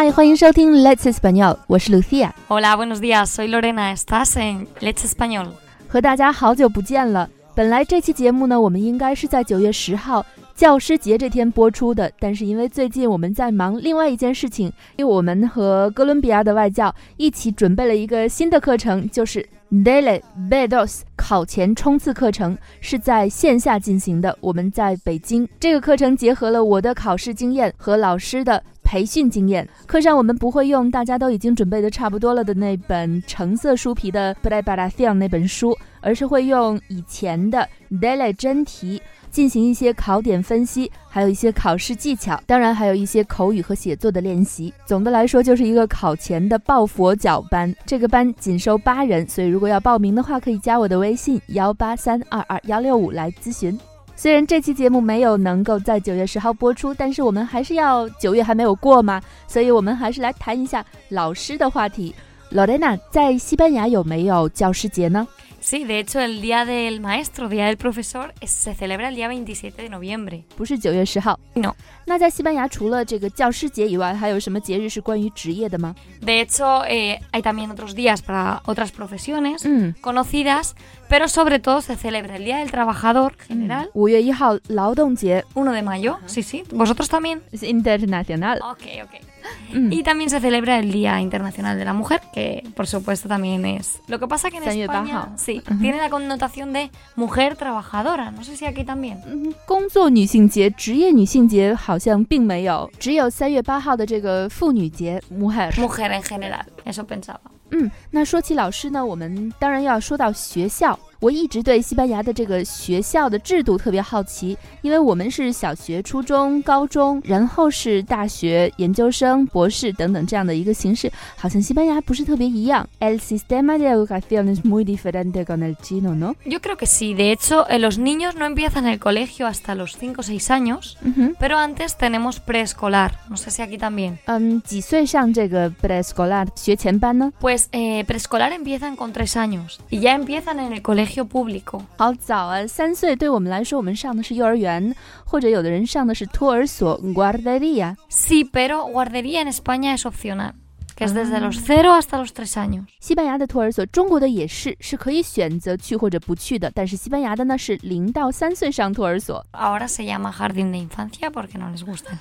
嗨，欢迎收听 Let's Español，我是 Lucia。Hola, buenos días, soy Lorena. Estás en Let's Español. 和大家好久不见了。本来这期节目呢，我们应该是在九月十号教师节这天播出的，但是因为最近我们在忙另外一件事情，因为我们和哥伦比亚的外教一起准备了一个新的课程，就是 Dele Bedos 考前冲刺课程，是在线下进行的。我们在北京，这个课程结合了我的考试经验和老师的。培训经验，课上我们不会用大家都已经准备的差不多了的那本橙色书皮的《Preparación》那本书，而是会用以前的 Daily 真题进行一些考点分析，还有一些考试技巧，当然还有一些口语和写作的练习。总的来说，就是一个考前的抱佛脚班。这个班仅收八人，所以如果要报名的话，可以加我的微信幺八三二二幺六五来咨询。虽然这期节目没有能够在九月十号播出，但是我们还是要九月还没有过嘛，所以我们还是来谈一下老师的话题。Lorena，在西班牙有没有教师节呢？Sí, de hecho, el Día del Maestro, Día del Profesor, es- se celebra el día 27 de noviembre. 不是九月十号。 No. 那在西班牙除了这个教师节以外，还有什么节日是关于职业的吗？ De hecho, eh, hay también otros días para otras profesiones 嗯， conocidas, pero sobre todo se celebra el Día del Trabajador general, 五月一号劳动节 1 de mayo. Sí, sí. ¿Vosotros también? es internacional。 Ok, ok. 嗯 Y también se celebra el Día Internacional de la Mujer, que por supuesto también es. Lo que pasa que en 3月8 España 号 sí, Ujú. tiene la connotación de mujer trabajadora. No sé si aquí también. 嗯，工作女性节、职业女性节好像并没有，只有三月八号的这个妇女节 mujer。 Mujer en general, eso pensaba. 嗯，那说起老师呢，我们当然要说到学校。 我一直对西班牙的这个学校的制度特别好奇，因为我们是小学、初中、高中，然后是大学、研究生、博士等等这样的一个形式，好像西班牙不是特别一样。El sistema de educación es muy diferente con el chino, ¿no？ Yo creo que sí. De hecho, eh, los niños no empiezan el colegio hasta los 5 o 6 años, 嗯哼， pero antes tenemos preescolar. No sé si aquí también. 嗯，几岁上这个 preescolar 学前班呢？ Pues eh, preescolar empiezan con 3 años y ya empiezan en el colegio público. 好早啊，三岁对我们来说，我们上的是幼儿园，或者有的人上的是托儿所 guardería。Sí, pero guardería en España es opcional, que es desde los 0 hasta los 3 años. 西班牙的托儿所，中国的也是，是可以选择去或者不去的。但是西班牙的呢是零到三岁上托儿所，Ahora se llama jardín de infancia porque no les gustan.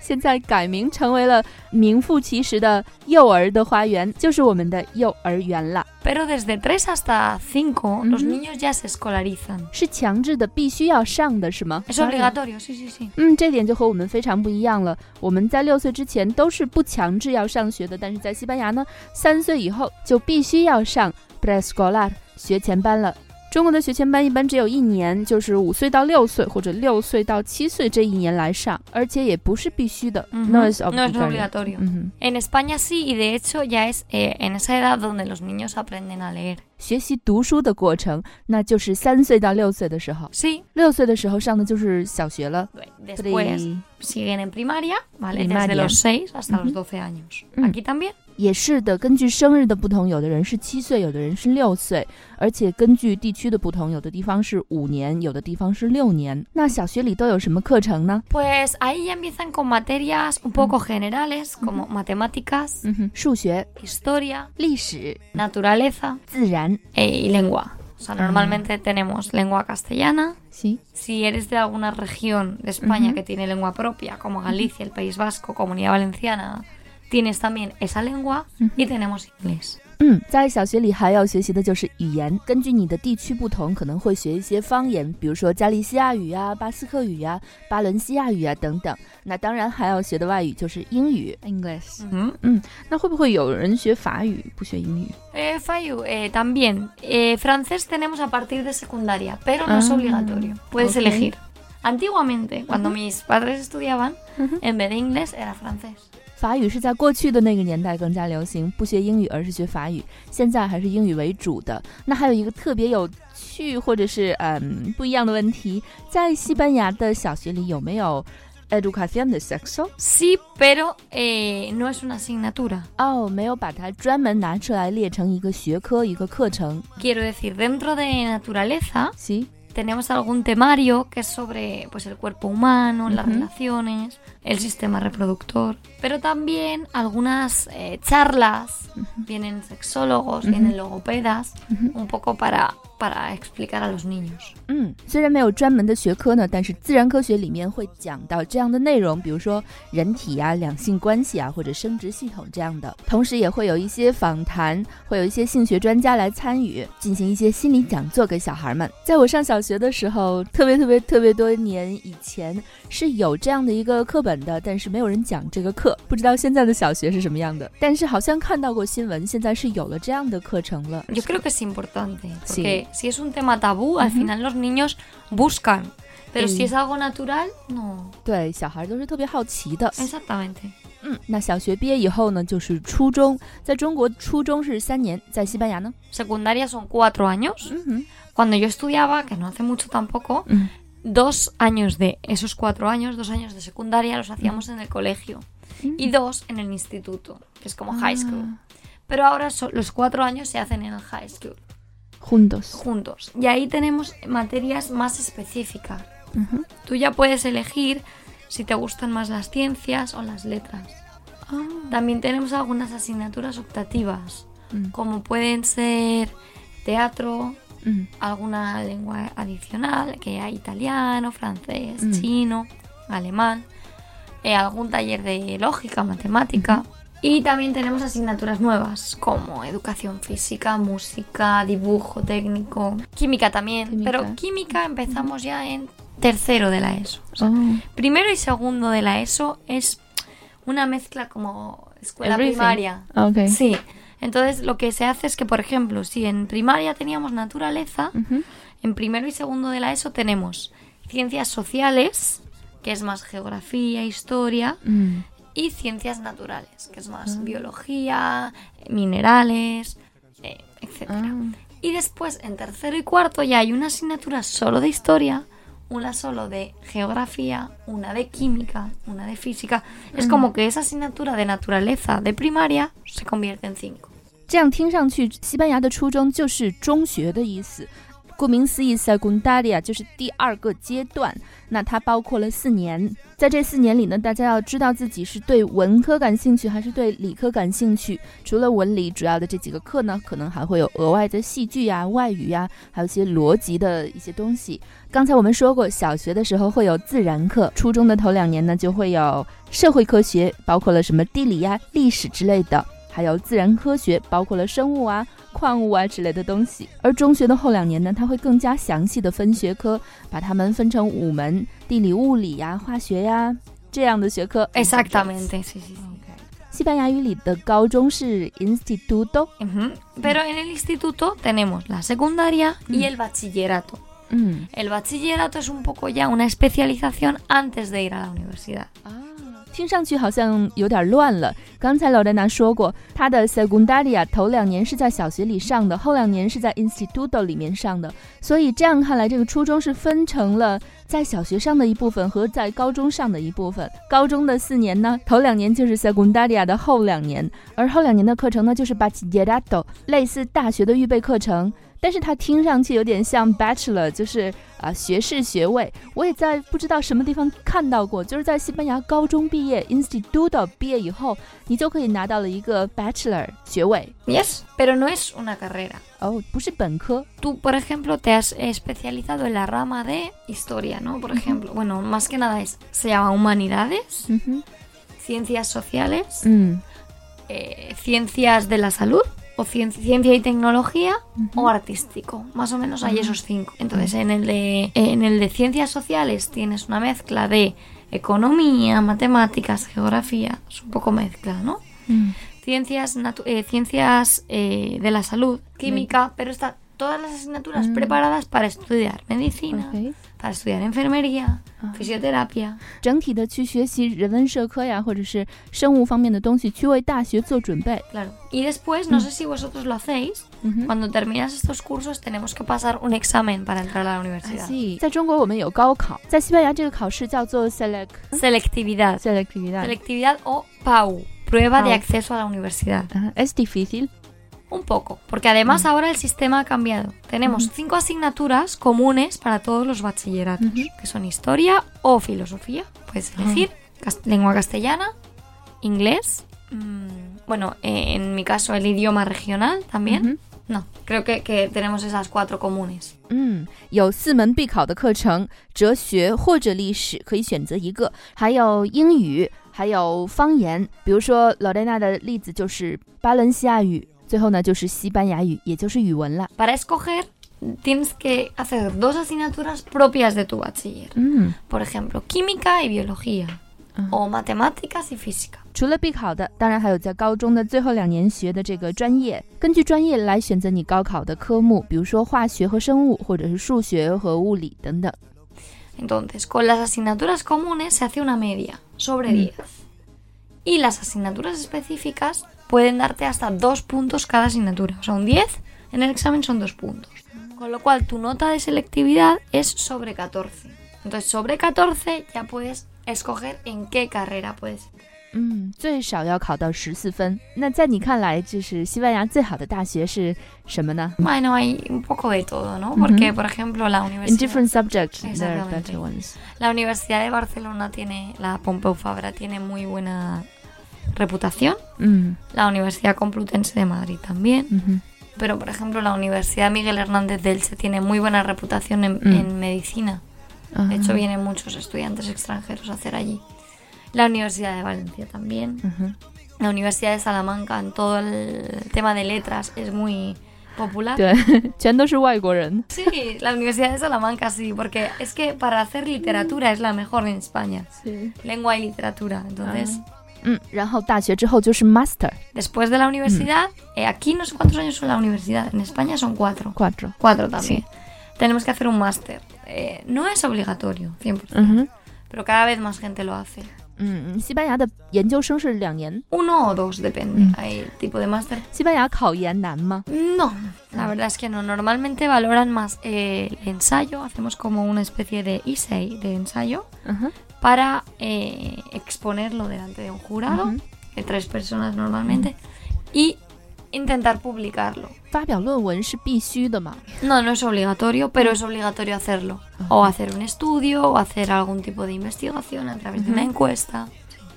现在改名成为了名副其实的幼儿的花园，就是我们的幼儿园了。Pero desde 3 hasta 5 los Ujú. niños ya se escolarizan. 是强制的，必须要上的是吗？Es obligatorio, sí, sí, sí. 嗯，这点就和我们非常不一样了。我们在六岁之前都是不强制要上学的，但是在西班牙呢，三岁以后就必须要上 preescolar 学前班了。中国的学前班一般只有一年，就是五岁到六岁或者六岁到七岁这一年来上，而且也不是必须的。Ujú. No es No es obligatorio. obligatorio. 嗯哼，En España sí, y de hecho ya es eh, en esa edad donde los niños aprenden a leer. 学习读书的过程，那就是三岁到六岁的时候。Sí, 六岁的时候上的就是小学了。después Pre- siguen en primaria, ¿vale? Desde los seis hasta los 12 años. Mm. Aquí también. 也是的，根据生日的不同，有的人是七岁，有的人是六岁，而且根据地区的不同，有的地方是五年，有的地方是六年。那小学里都有什么课程呢？Pues ahí empiezan con materias un poco generales como matemáticas, 嗯，数学、historia, 历史、naturaleza 自然。Eh, y lengua. O sea, Ah. normalmente tenemos lengua castellana. 行，Si eres de alguna región de España que tiene lengua propia, como Galicia, el País Vasco, Comunidad Valenciana, tienes también esa lengua y tenemos inglés. 嗯，在小学里还要学习的就是语言。根据你的地区不同，可能会学一些方言，比如说加利西亚语啊、巴斯克语啊、巴伦西亚语啊等等。那当然还要学的外语就是英语 （English）。嗯嗯那会不会有人学法语不学英语？Eh, Fayu, eh, también. Eh, francés tenemos a partir de secundaria, pero no es Ah, obligatorio. Puedes elegir. Antiguamente, cuando mis padres estudiaban, en vez de inglés era francés. 法语是在过去的那个年代更加流行，不学英语而是学法语。现在还是英语为主的。那还有一个特别有趣或者是嗯不一样的问题，在西班牙的小学里有没有 educación de sexo？Sí, pero eh, no es una asignatura. 哦，没有把它专门拿出来列成一个学科、一个课程。Quiero decir, dentro de naturaleza sí.，tenemos algún temario que es sobre pues, el cuerpo humano, las relaciones, el sistema reproductor, pero también algunas eh, charlas, vienen sexólogos, vienen logopedas, un poco para, para explicar a los niños. 嗯，虽然没有专门的学科呢，但是自然科学里面会讲到这样的内容，比如说人体啊、两性关系啊，或者生殖系统这样的。同时也会有一些访谈，会有一些性学专家来参与，进行一些心理讲座给小孩们。在我上小学的时候，特别特别特别多年以前是有这样的一个课本的，但是没有人讲这个课，不知道现在的小学是什么样的。但是好像看到过新闻，现在是有了这样的课程了。Yo creo que es importante, Sí. porque si es un tema tabú, al final los niños buscan, pero si El- es algo natural, no. 对，小孩都是特别好奇的。Exactamente. 嗯，那小学毕业以后呢，就是初中。在中国，初中是三年，在西班牙呢？Secundaria son cuatro años. 嗯哼，Cuando yo estudiaba, que no hace mucho tampoco, 嗯 dos años de esos cuatro años, dos años de secundaria los hacíamos en el colegio y mm. dos en el instituto, que es como high school. Ah. Pero ahora los cuatro años se hacen en el high school. Juntos. Juntos. Y ahí tenemos materias más específicas. Tú ya puedes elegir si te gustan más las ciencias o las letras. Ah. También tenemos algunas asignaturas optativas, mm. como pueden ser teatro, 嗯 alguna lengua adicional, que hay italiano, francés, chino, alemán, eh, algún taller de lógica, matemática. Y también tenemos asignaturas nuevas como educación física, música, dibujo técnico, química también. Química. Pero química empezamos ya en tercero de la ESO. O sea, 哦 Primero y segundo de la ESO es una mezcla como escuela Everything. primaria. OK，Sí. Entonces, lo que se hace es que, por ejemplo, si en primaria teníamos naturaleza, en primero y segundo de la ESO tenemos ciencias sociales, que es más geografía, historia, mm. y ciencias naturales, que es más ah. biología, minerales, eh, etc. Ah. Y después, en tercero y cuarto, ya hay una asignatura solo de historia, una solo de geografía, una de química, una de física. Es mm. como que esa asignatura de naturaleza de primaria se convierte en cinco. 这样听上去，西班牙的初中就是中学的意思。顾名思义，secundaria 就是第二个阶段，那它包括了四年。在这四年里呢，大家要知道自己是对文科感兴趣还是对理科感兴趣。除了文理主要的这几个课呢，可能还会有额外的戏剧呀、外语呀，还有一些逻辑的一些东西。刚才我们说过，小学的时候会有自然课，初中的头两年呢就会有社会科学，包括了什么地理呀、历史之类的。还有自然科学，包括了生物啊、矿物啊之类的东西。而中学的后两年呢，它会更加详细的分学科，把它们分成五门：地理、物理呀、化学呀这样的学科。 Exactamente, sí, sí, sí. 西班牙语里的高中是 instituto。 Ujú. Pero en el instituto tenemos la secundaria y el bachillerato. 嗯 El bachillerato es un poco ya una especialización antes de ir a la universidad. 啊， 听上去好像有点乱了。刚才老戴娜说过，她的 secundaria 头两年是在小学里上的，后两年是在 instituto 里面上的。所以这样看来，这个初中是分成了在小学上的一部分和在高中上的一部分。高中的四年呢，头两年就是 secundaria 的后两年，而后两年的课程呢就是 bachillerato，类似大学的预备课程。但是它听上去有点像 bachelor，就是啊、学士学位。我也在不知道什么地方看到过，就是在西班牙高中毕业 instituto 毕业以后，你就可以拿到了一个 bachelor 学位。 Yes, pero no es una carrera. 哦，不是本科。 Tú, por ejemplo, te has especializado en la rama de historia, ¿no? Por ejemplo, bueno, más que nada es, se llama humanidades, 嗯哼， ciencias sociales, 嗯 eh, ciencias de la salud, o cien- ciencia y tecnología, o artístico. Más o menos hay esos cinco. Entonces, en el, de, en el de ciencias sociales tienes una mezcla de economía, matemáticas, geografía. Es un poco mezcla, ¿no? 嗯 Ciencias, natu- eh, ciencias eh, de la salud, química, pero están todas las asignaturas preparadas para estudiar medicina,，OK。para estudiar enfermería, fisioterapia. 整体的去学习人文社科呀，或者是生物方面的东西，去为大学做准备。 Claro. Y después, no sé si vosotros lo hacéis, 嗯哼。 cuando terminas estos cursos tenemos que pasar un examen para entrar a la universidad. 在中国我们有高考，在西班牙这个考试叫做 select Selectividad. selectividad。 Selectividad o PAU, prueba de Pau. acceso a la universidad. Ajá, Es difícil. Un poco, porque además ahora el sistema ha cambiado. Tenemos cinco asignaturas comunes para todos los bachilleratos, Ujú. que son historia o filosofía, puedes elegir, cas- lengua castellana, inglés, mm, bueno, eh, en mi caso el idioma regional también. 嗯 No, creo que, que tenemos esas cuatro comunes. 嗯，有四门必考的课程，哲学或者历史可以选择一个，还有英语，还有方言。比如说老戴娜的例子就是巴伦西亚语， 最后呢就是西班牙语，也就是语文了。Para escoger tienes que hacer dos asignaturas propias de tu bachiller. 嗯，Por ejemplo, química y biología. Ah. O matemáticas y física. 除了必考的，当然还有在高中的最后两年学的这个专业，根据专业来选择你高考的科目，比如说化学和生物，或者是数学和物理等等。Entonces, con las asignaturas comunes se hace una media sobre 10. Y las asignaturas específicas pueden darte hasta dos puntos cada asignatura. O sea, un 10 en el examen son dos puntos. Con lo cual, tu nota de selectividad es sobre 14. Entonces, sobre 14 ya puedes escoger en qué carrera puedes. 嗯，最少要考到十四分。那在你看来，就是西班牙最好的大学是什么呢 Bueno, hay un poco de todo, ¿no? Porque, por ejemplo, la ？In universidad... different subjects, there are Exactamente. better ones. La Universidad de Barcelona tiene, la Pompeu Fabra tiene muy buena reputación, la Universidad Complutense de Madrid también. Pero, por ejemplo, la Universidad Miguel Hernández de Elche tiene muy buena reputación en, medicina. De hecho, vienen muchos estudiantes extranjeros a hacer allí. La Universidad de Valencia también. La Universidad de Salamanca en todo el tema de letras es muy, popular. sí, la Universidad de Salamanca sí, porque es que para hacer literatura es la mejor en España. Sí. Lengua y literatura, entonces. Mm, Después de la universidad, eh, aquí no sé cuántos años son la universidad, en España son cuatro. Cuatro. Cuatro también. Tenemos que hacer un máster. Eh, no es obligatorio, 100%, uh pero cada vez más gente lo hace. 嗯，西班牙的研究生是两年。 Uno o dos, depende. Mm. Hay tipo de máster. 西班牙考研难吗？ No, la verdad es que no. Normalmente valoran más eh, el ensayo. Hacemos como una especie de essay de ensayo 嗯哼， para eh, exponerlo delante de un jurado, Ujú. de tres personas normalmente, y intentar publicarlo. No, no es obligatorio, pero es obligatorio hacerlo. O hacer un estudio, o hacer algún tipo de investigación a través de una encuesta.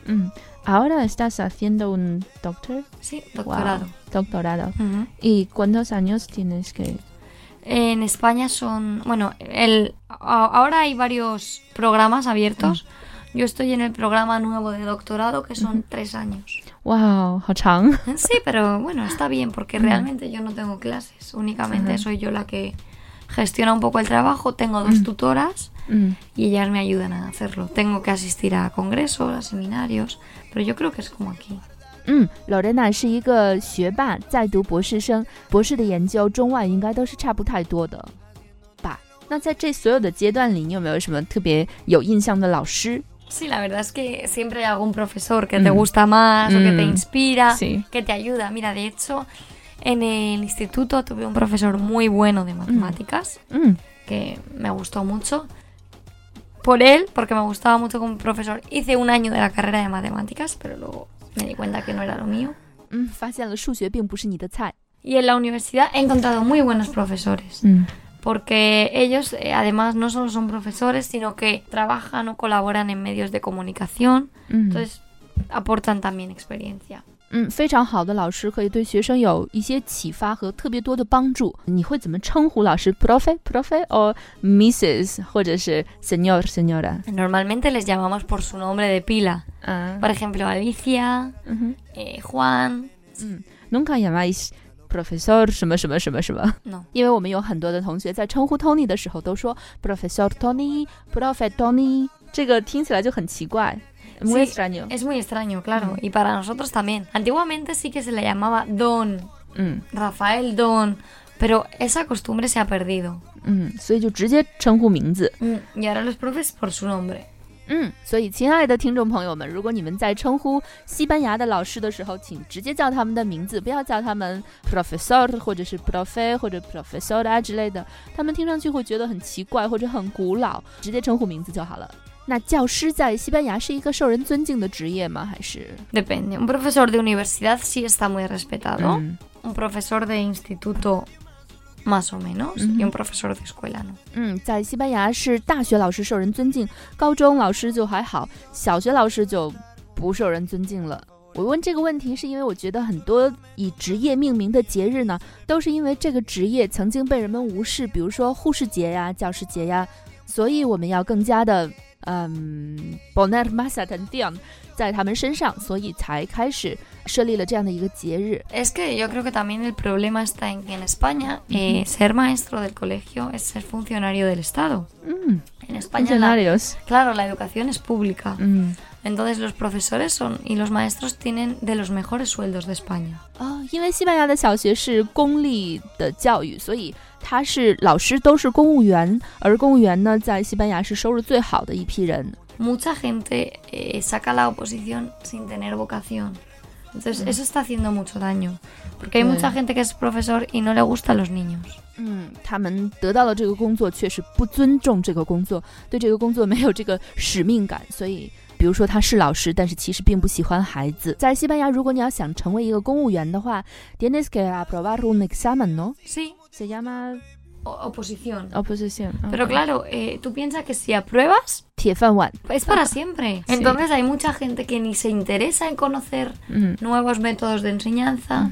Mm. Ahora estás haciendo un doctor. Sí, doctorado. Wow, doctorado. Uh -huh. ¿Y cuántos años tienes que...? En España son... Bueno, el, ahora hay varios programas abiertos. Uh -huh. Yo estoy en el programa nuevo de doctorado que son uh -huh. tres años 哇哦，好长。 Sí, pero bueno, está bien porque realmente yo no tengo clases. Únicamente soy yo la que gestiona un poco el trabajo. Tengo dos tutoras 嗯 y ellas me ayudan a hacerlo. Tengo que asistir a congresos, a seminarios, pero yo creo que es como aquí. 嗯，Lorena 是一个学霸，在读博士生，博士的研究中外应该都是差不太多的吧？那在这所有的阶段里，你有没有什么特别有印象的老师？ Sí, la verdad es que siempre hay algún profesor que te mm. gusta más o que te mm. inspira, que te ayuda. Mira, de hecho, en el instituto tuve un profesor muy bueno de mm. matemáticas que me gustó mucho. Por él, porque me gustaba mucho como profesor, hice un año de la carrera de matemáticas, pero luego me di cuenta que no era lo mío. Y en la universidad he encontrado muy buenos profesores 嗯 porque ellos eh, además no solo son profesores, sino que trabajan o colaboran en medios de comunicación, 嗯 entonces aportan también experiencia. 嗯，非常好的老师可以对学生有一些启发和特别多的帮助。你会怎么称呼老师？Profe, profe, o Mrs. 或者是 Señor, señora？ Normalmente les llamamos por su nombre de pila. 嗯 Por ejemplo, Alicia, 嗯哼 eh, Juan. 嗯，Nunca llamáis profesor 什么什么什么什么？ No. 因为我们有很多的同学在称呼 Tony 的时候都说 Professor Tony, Profe Tony，这个听起来就很奇怪。Muy Sí, extraño。 Es muy extraño, claro, y para nosotros también. Antiguamente sí que se le llamaba Don, 嗯 Rafael Don, pero esa costumbre se ha perdido. 嗯，所以就直接称呼名字。 Mm, Y ahora los profes por su nombre. 嗯，所以亲爱的听众朋友们，如果你们在称呼西班牙的老师的时候，请直接叫他们的名字，不要叫他们 professor 或者是 profe 或者 professora 之类的，他们听上去会觉得很奇怪或者很古老，直接称呼名字就好了。那教师在西班牙是一个受人尊敬的职业吗？还是 Depende. Un profesor de universidad sí está muy respetado. 嗯 Un profesor de instituto más o menos, y un profesor de escuela no. 嗯，在西班牙是大学老师受人尊敬，高中老师就还好，小学老师就不受人尊敬了。我问这个问题，是因为我觉得很多以职业命名的节日呢，都是因为这个职业曾经被人们无视，比如说护士节呀、教师节呀，所以我们要更加的嗯 poner más atención 在他们身上，所以才开始设立了这样的一个节日。 Es que yo creo que también el problema está en que en España eh, ser maestro del colegio es ser funcionario del Estado. 嗯 En España, la- funcionarios， claro, la educación es pública. 嗯 Entonces los profesores son y los maestros tienen de los mejores sueldos de España. 哦，因为西班牙的小学是公立的教育，所以他是老师都是公务员，而公务员呢，在西班牙是收入最好的一批人。 Mucha gente eh, saca la oposición sin tener vocación. Entonces eso está haciendo mucho daño. Porque hay Sí. mucha gente que es profesor y no le gustan los niños. 嗯，他们得到了这个工作，却是不尊重这个工作，对这个工作没有这个使命感，所以。比如说他是老师，但是其实并不喜欢孩子。在西班牙，如果你要想成为一个公务员的话，tienes que aprobar un examen, ¿no? Sí, Se llama oposición. Oposición. Pero claro, eh, tú piensas que si apruebas... Es para siempre. Entonces hay mucha gente que ni se interesa en conocer nuevos métodos de enseñanza.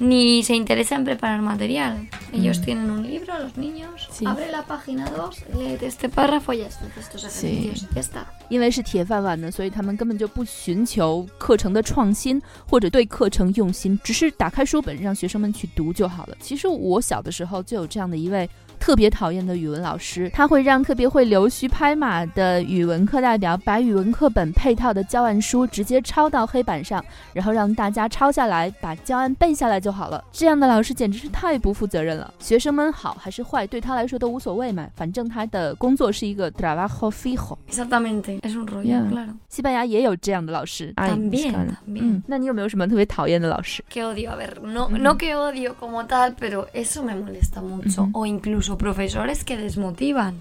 Ni se interesa en preparar material. Ellos Mm. tienen un libro, los niños, Sí. abre la página 2, léete este párrafo y ya está, haz estos Sí. ejercicios y ya está. 因为是铁饭碗呢，所以他们根本就不寻求课程的创新或者对课程用心，只是打开书本让学生们去读就好了。其实我小的时候就有这样的一位特别讨厌的语文老师，他会让特别会溜须拍马的语文课代表把语文课本配套的教案书直接抄到黑板上，然后让大家抄下来，把教案背下来就好了。这样的老师简直是太不负责任了。学生们好还是坏，对他来说都无所谓嘛，反正他的工作是一个 trabajo fijo。Exactamente, es un rollo, claro. 西班牙也有这样的老师。También, 哎 también. 嗯，那你有没有什么特别讨厌的老师？Que odio, a ver, no, no que odio como tal, pero eso me molesta mucho. O incluso profesores que desmotivan.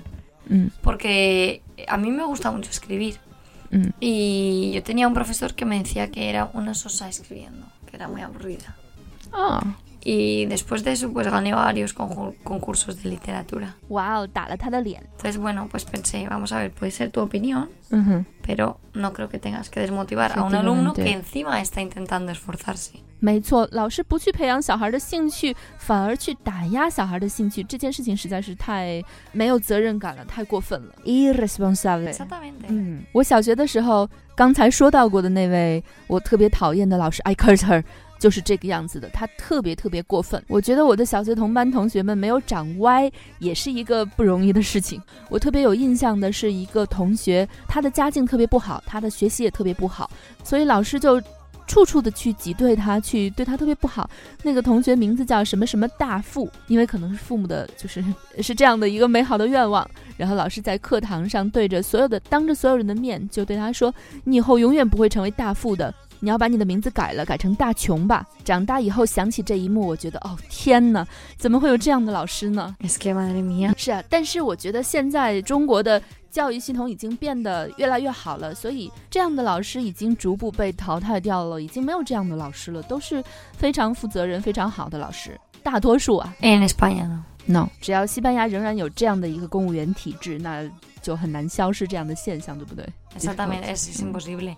Mm. Porque a mí me gusta mucho escribir. Mm. Y yo tenía un profesor que me decía que era una sosa escribiendo, que era muy aburrida. Ah. Y después de eso, pues gané varios conju- concursos de literatura. 哇哦，打了他的脸。 Entonces, bueno, pues pensé, vamos a ver, puede ser tu opinión, 嗯哼， pero no creo que tengas que desmotivar a un alumno que encima está intentando esforzarse. 没错，老师不去培养小孩的兴趣，反而去打压小孩的兴趣，这件事情实在是太没有责任感了，太过分了，irresponsable。 Exactamente. 嗯，我小学的时候，刚才说到过的那位我特别讨厌的老师艾克特尔。 就是这个样子的，他特别特别过分。我觉得我的小学同班同学们没有长歪，也是一个不容易的事情。我特别有印象的是一个同学，他的家境特别不好，他的学习也特别不好，所以老师就处处的去挤兑他，去对他特别不好。那个同学名字叫什么什么大富，因为可能是父母的，就是是这样的一个美好的愿望。然后老师在课堂上对着所有的，当着所有人的面就对他说：“你以后永远不会成为大富的。”你要把你的名字改了，改成大穷吧。长大以后想起这一幕，我觉得哦天哪，怎么会有这样的老师呢.是啊，但是我觉得现在中国的教育系统已经变得越来越好了，所以这样的老师已经逐步被淘汰掉了，已经没有这样的老师了，都是非常负责任、非常好的老师，大多数啊。En no. No，只要西班牙仍然有这样的一个公务员体制，那就很难消失这样的现象，对不对？Exactamente, es, es imposible.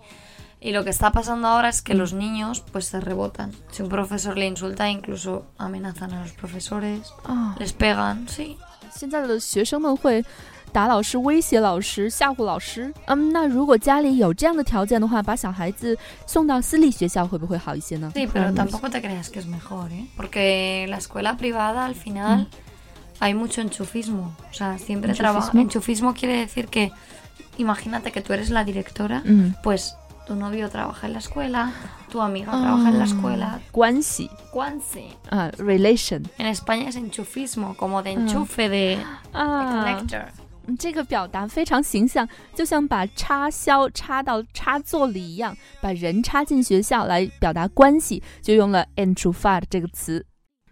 Y lo que está pasando ahora es que los niños pues se rebotan. Si un profesor le insulta, incluso amenazan a los profesores, 啊、 les pegan, sí. 现在的学生们会打老师、威胁老师、吓唬老师。嗯，那如果家里有这样的条件的话，把小孩子送到私立学校会不会好一些呢？ Sí, pero tampoco te creas que es mejor, ¿eh? Porque la escuela privada al final hay mucho enchufismo. O sea, siempre trabaja. ¿Enchufismo? Enchufismo quiere decir que, imagínate que tú eres la directora, 嗯， pues tu novio trabaja en la escuela, tu amiga trabaja en la escuela. 关系 Cuanse. 啊，relation En España es enchufismo, como de enchufe, de, de 啊， connector. 嗯这个表达非常形象，就像把插销插到插座里一样，把人插进学校来表达关系，就用了 enchufar 这个词。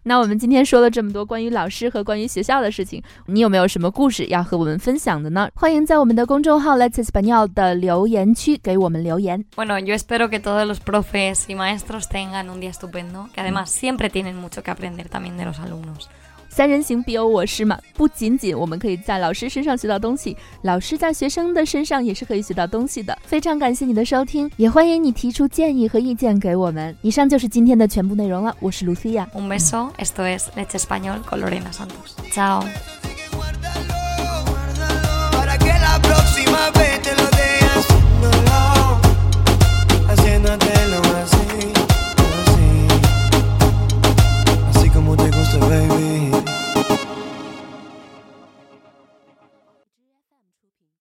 那我们今天说了这么多关于老师和关于学校的事情，你有没有什么故事要和我们分享的呢？欢迎在我们的公众号 Let's Español 的留言区给我们留言。Bueno, yo espero que todos los profes y maestros tengan un día estupendo, que además siempre tienen mucho que aprender también de los alumnos. 三人行必有我师嘛，不仅仅我们可以在老师身上学到东西，老师在学生的身上也是可以学到东西的。非常感谢你的收听，也欢迎你提出建议和意见给我们。以上就是今天的全部内容了，我是 Lucia。Un beso, esto es Leche Español con Lorena Santos. Chao.